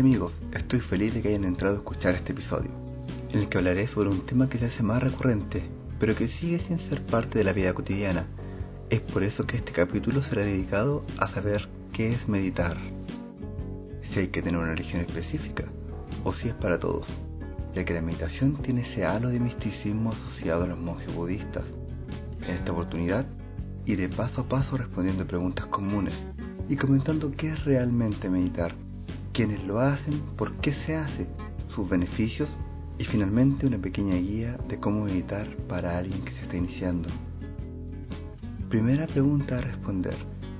amigos, estoy feliz de que hayan entrado a escuchar este episodio, en el que hablaré sobre un tema que se hace más recurrente, pero que sigue sin ser parte de la vida cotidiana. Es por eso que este capítulo será dedicado a saber qué es meditar, si hay que tener una religión específica o si es para todos, ya que la meditación tiene ese halo de misticismo asociado a los monjes budistas. En esta oportunidad iré paso a paso respondiendo preguntas comunes y comentando qué es realmente meditar quiénes lo hacen, por qué se hace, sus beneficios y finalmente una pequeña guía de cómo meditar para alguien que se está iniciando. Primera pregunta a responder.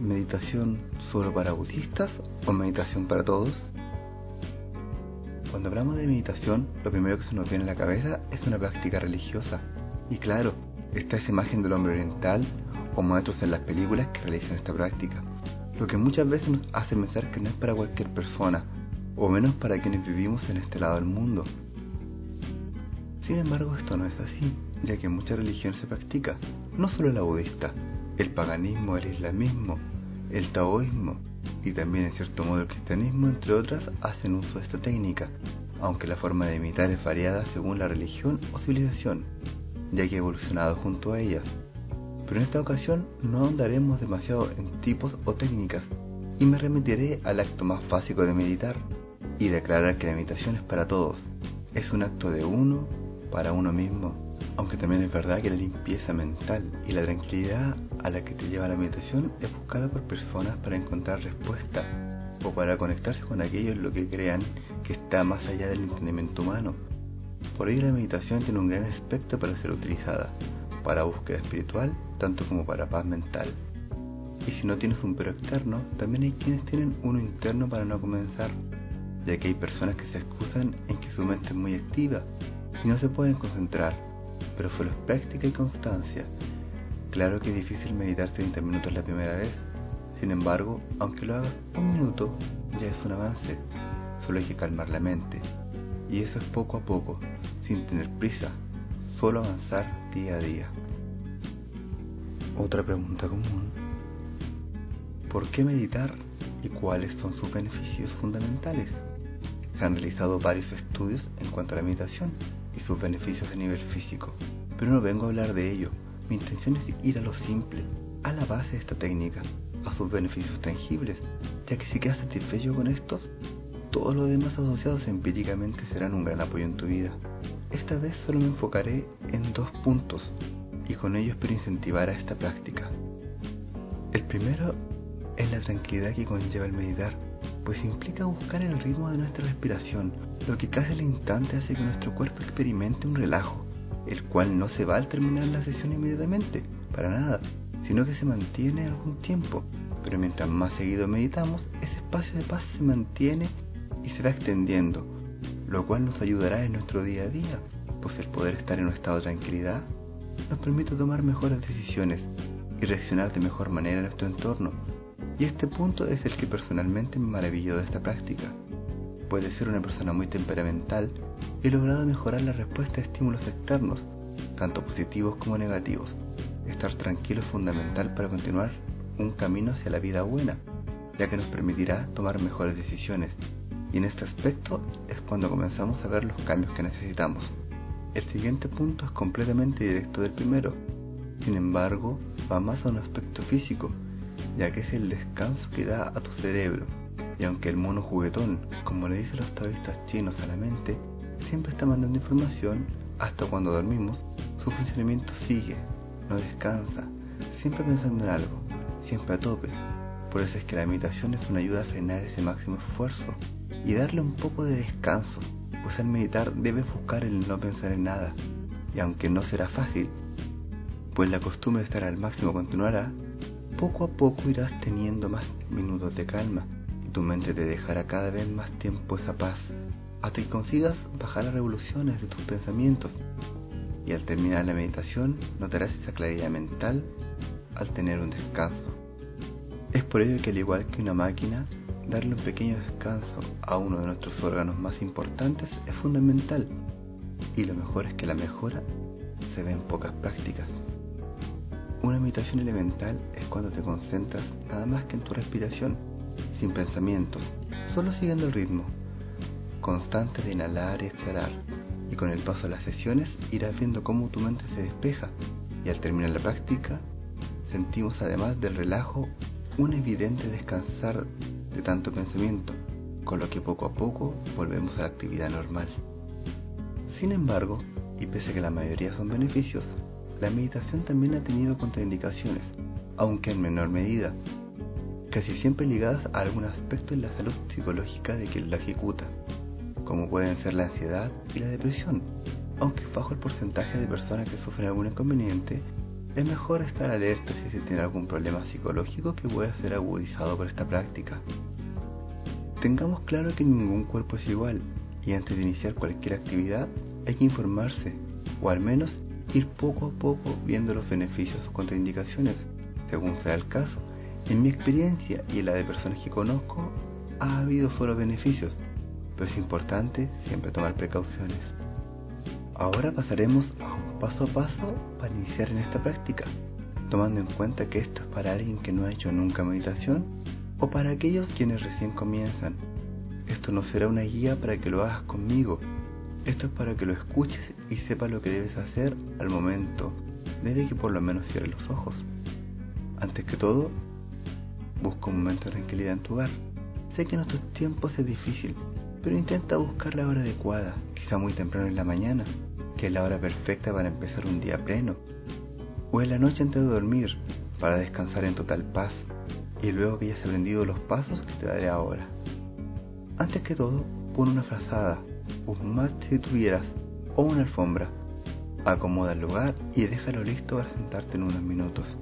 ¿Meditación solo para budistas o meditación para todos? Cuando hablamos de meditación, lo primero que se nos viene a la cabeza es una práctica religiosa. Y claro, está esa imagen del hombre oriental o maestros en las películas que realizan esta práctica lo que muchas veces nos hace pensar que no es para cualquier persona, o menos para quienes vivimos en este lado del mundo. Sin embargo, esto no es así, ya que en muchas religiones se practica, no solo la budista, el paganismo, el islamismo, el taoísmo y también en cierto modo el cristianismo, entre otras, hacen uso de esta técnica, aunque la forma de imitar es variada según la religión o civilización, ya que ha evolucionado junto a ella pero en esta ocasión no ahondaremos demasiado en tipos o técnicas y me remitiré al acto más básico de meditar y declarar que la meditación es para todos. Es un acto de uno para uno mismo, aunque también es verdad que la limpieza mental y la tranquilidad a la que te lleva la meditación es buscada por personas para encontrar respuesta o para conectarse con aquello en lo que crean que está más allá del entendimiento humano. Por ello la meditación tiene un gran aspecto para ser utilizada, para búsqueda espiritual, tanto como para paz mental. Y si no tienes un pero externo, también hay quienes tienen uno interno para no comenzar, ya que hay personas que se excusan en que su mente es muy activa y no se pueden concentrar, pero solo es práctica y constancia. Claro que es difícil meditar 30 minutos la primera vez, sin embargo, aunque lo hagas un minuto, ya es un avance, solo hay que calmar la mente. Y eso es poco a poco, sin tener prisa, solo avanzar día a día. Otra pregunta común. ¿Por qué meditar y cuáles son sus beneficios fundamentales? Se han realizado varios estudios en cuanto a la meditación y sus beneficios a nivel físico, pero no vengo a hablar de ello. Mi intención es ir a lo simple, a la base de esta técnica, a sus beneficios tangibles, ya que si quedas satisfecho con estos, todos los demás asociados empíricamente serán un gran apoyo en tu vida. Esta vez solo me enfocaré en dos puntos y con ello espero incentivar a esta práctica. El primero es la tranquilidad que conlleva el meditar, pues implica buscar el ritmo de nuestra respiración, lo que casi al instante hace que nuestro cuerpo experimente un relajo, el cual no se va al terminar la sesión inmediatamente, para nada, sino que se mantiene algún tiempo, pero mientras más seguido meditamos, ese espacio de paz se mantiene y se va extendiendo, lo cual nos ayudará en nuestro día a día, pues el poder estar en un estado de tranquilidad nos permite tomar mejores decisiones y reaccionar de mejor manera en nuestro entorno. Y este punto es el que personalmente me maravilló de esta práctica. Puede ser una persona muy temperamental y logrado mejorar la respuesta a estímulos externos, tanto positivos como negativos. Estar tranquilo es fundamental para continuar un camino hacia la vida buena, ya que nos permitirá tomar mejores decisiones y en este aspecto es cuando comenzamos a ver los cambios que necesitamos. El siguiente punto es completamente directo del primero, sin embargo va más a un aspecto físico, ya que es el descanso que da a tu cerebro. Y aunque el mono juguetón, como le dicen los taoístas chinos a la mente, siempre está mandando información, hasta cuando dormimos, su funcionamiento sigue, no descansa, siempre pensando en algo, siempre a tope. Por eso es que la meditación es una ayuda a frenar ese máximo esfuerzo y darle un poco de descanso, pues al meditar debes buscar el no pensar en nada, y aunque no será fácil, pues la costumbre de estar al máximo continuará, poco a poco irás teniendo más minutos de calma y tu mente te dejará cada vez más tiempo esa paz, hasta que consigas bajar las revoluciones de tus pensamientos. Y al terminar la meditación notarás esa claridad mental al tener un descanso. Es por ello que al igual que una máquina, darle un pequeño descanso a uno de nuestros órganos más importantes es fundamental y lo mejor es que la mejora se ve en pocas prácticas. Una meditación elemental es cuando te concentras nada más que en tu respiración, sin pensamientos, solo siguiendo el ritmo. constante de inhalar y exhalar, y con el paso de las sesiones irás viendo cómo tu mente se despeja, y al terminar la práctica, sentimos además del relajo un evidente descansar de tanto pensamiento, con lo que poco a poco volvemos a la actividad normal. Sin embargo, y pese a que la mayoría son beneficios, la meditación también ha tenido contraindicaciones, aunque en menor medida, casi siempre ligadas a algún aspecto en la salud psicológica de quien la ejecuta, como pueden ser la ansiedad y la depresión. Aunque bajo el porcentaje de personas que sufren algún inconveniente, es mejor estar alerta si se tiene algún problema psicológico que pueda ser agudizado por esta práctica. Tengamos claro que ningún cuerpo es igual y antes de iniciar cualquier actividad hay que informarse o al menos ir poco a poco viendo los beneficios o contraindicaciones, según sea el caso. En mi experiencia y en la de personas que conozco, ha habido solo beneficios, pero es importante siempre tomar precauciones. Ahora pasaremos a paso a paso para iniciar en esta práctica, tomando en cuenta que esto es para alguien que no ha hecho nunca meditación o para aquellos quienes recién comienzan. Esto no será una guía para que lo hagas conmigo, esto es para que lo escuches y sepas lo que debes hacer al momento, desde que por lo menos cierres los ojos. Antes que todo, busca un momento de tranquilidad en tu hogar. Sé que en estos tiempos es difícil, pero intenta buscar la hora adecuada, quizá muy temprano en la mañana, que es la hora perfecta para empezar un día pleno, o en la noche antes de dormir, para descansar en total paz, y luego que hayas aprendido los pasos que te daré ahora. Antes que todo, pon una frazada, un mat si tuvieras, o una alfombra. Acomoda el lugar y déjalo listo para sentarte en unos minutos.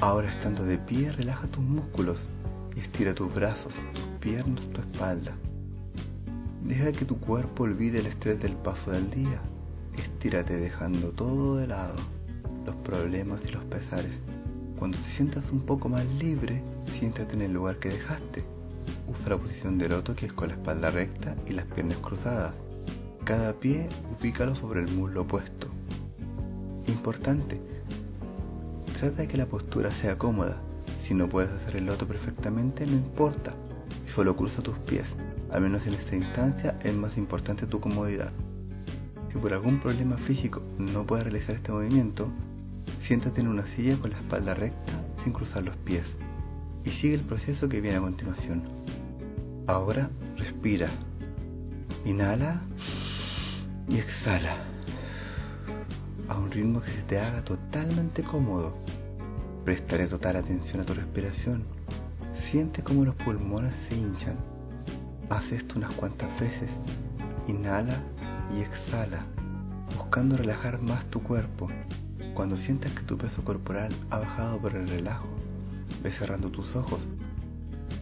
Ahora estando de pie, relaja tus músculos y estira tus brazos, tus piernas, tu espalda. Deja que tu cuerpo olvide el estrés del paso del día. Estírate dejando todo de lado, los problemas y los pesares. Cuando te sientas un poco más libre, siéntate en el lugar que dejaste. Usa la posición del loto que es con la espalda recta y las piernas cruzadas. Cada pie ubícalo sobre el muslo opuesto. Importante, trata de que la postura sea cómoda. Si no puedes hacer el loto perfectamente, no importa. Solo cruza tus pies. Al menos en esta instancia es más importante tu comodidad. Si por algún problema físico no puedes realizar este movimiento, siéntate en una silla con la espalda recta sin cruzar los pies y sigue el proceso que viene a continuación. Ahora respira. Inhala y exhala a un ritmo que se te haga totalmente cómodo. Prestaré total atención a tu respiración. Siente cómo los pulmones se hinchan. Haz esto unas cuantas veces. Inhala y exhala, buscando relajar más tu cuerpo. Cuando sientas que tu peso corporal ha bajado por el relajo, ve cerrando tus ojos,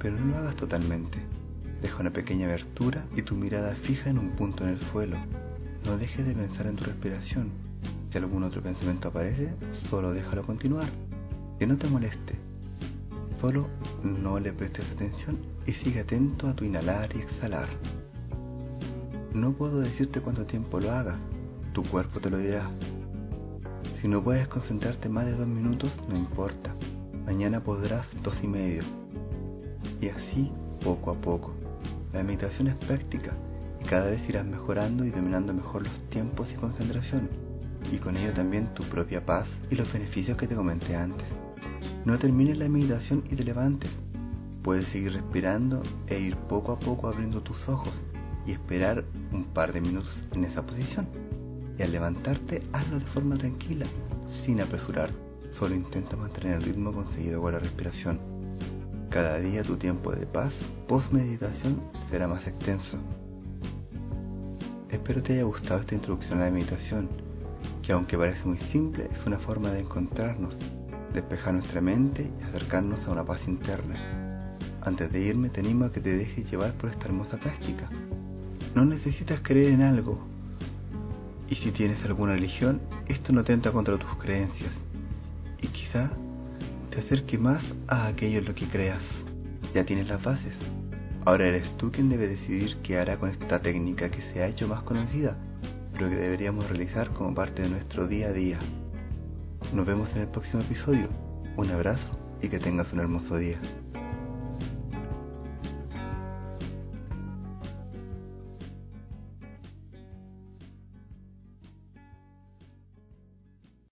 pero no lo hagas totalmente. Deja una pequeña abertura y tu mirada fija en un punto en el suelo. No dejes de pensar en tu respiración. Si algún otro pensamiento aparece, solo déjalo continuar. Que no te moleste. Solo no le prestes atención y sigue atento a tu inhalar y exhalar. No puedo decirte cuánto tiempo lo hagas, tu cuerpo te lo dirá. Si no puedes concentrarte más de dos minutos, no importa. Mañana podrás dos y medio. Y así poco a poco. La meditación es práctica y cada vez irás mejorando y dominando mejor los tiempos y concentración, y con ello también tu propia paz y los beneficios que te comenté antes. No termines la meditación y te levantes. Puedes seguir respirando e ir poco a poco abriendo tus ojos y esperar un par de minutos en esa posición. Y al levantarte, hazlo de forma tranquila, sin apresurar. Solo intenta mantener el ritmo conseguido con la respiración. Cada día tu tiempo de paz post meditación será más extenso. Espero te haya gustado esta introducción a la meditación, que aunque parece muy simple, es una forma de encontrarnos, despejar nuestra mente y acercarnos a una paz interna. Antes de irme te animo a que te dejes llevar por esta hermosa práctica. No necesitas creer en algo, y si tienes alguna religión, esto no tenta contra tus creencias, y quizá te acerque más a aquello en lo que creas. Ya tienes las bases. Ahora eres tú quien debe decidir qué hará con esta técnica que se ha hecho más conocida, pero que deberíamos realizar como parte de nuestro día a día. Nos vemos en el próximo episodio. Un abrazo y que tengas un hermoso día.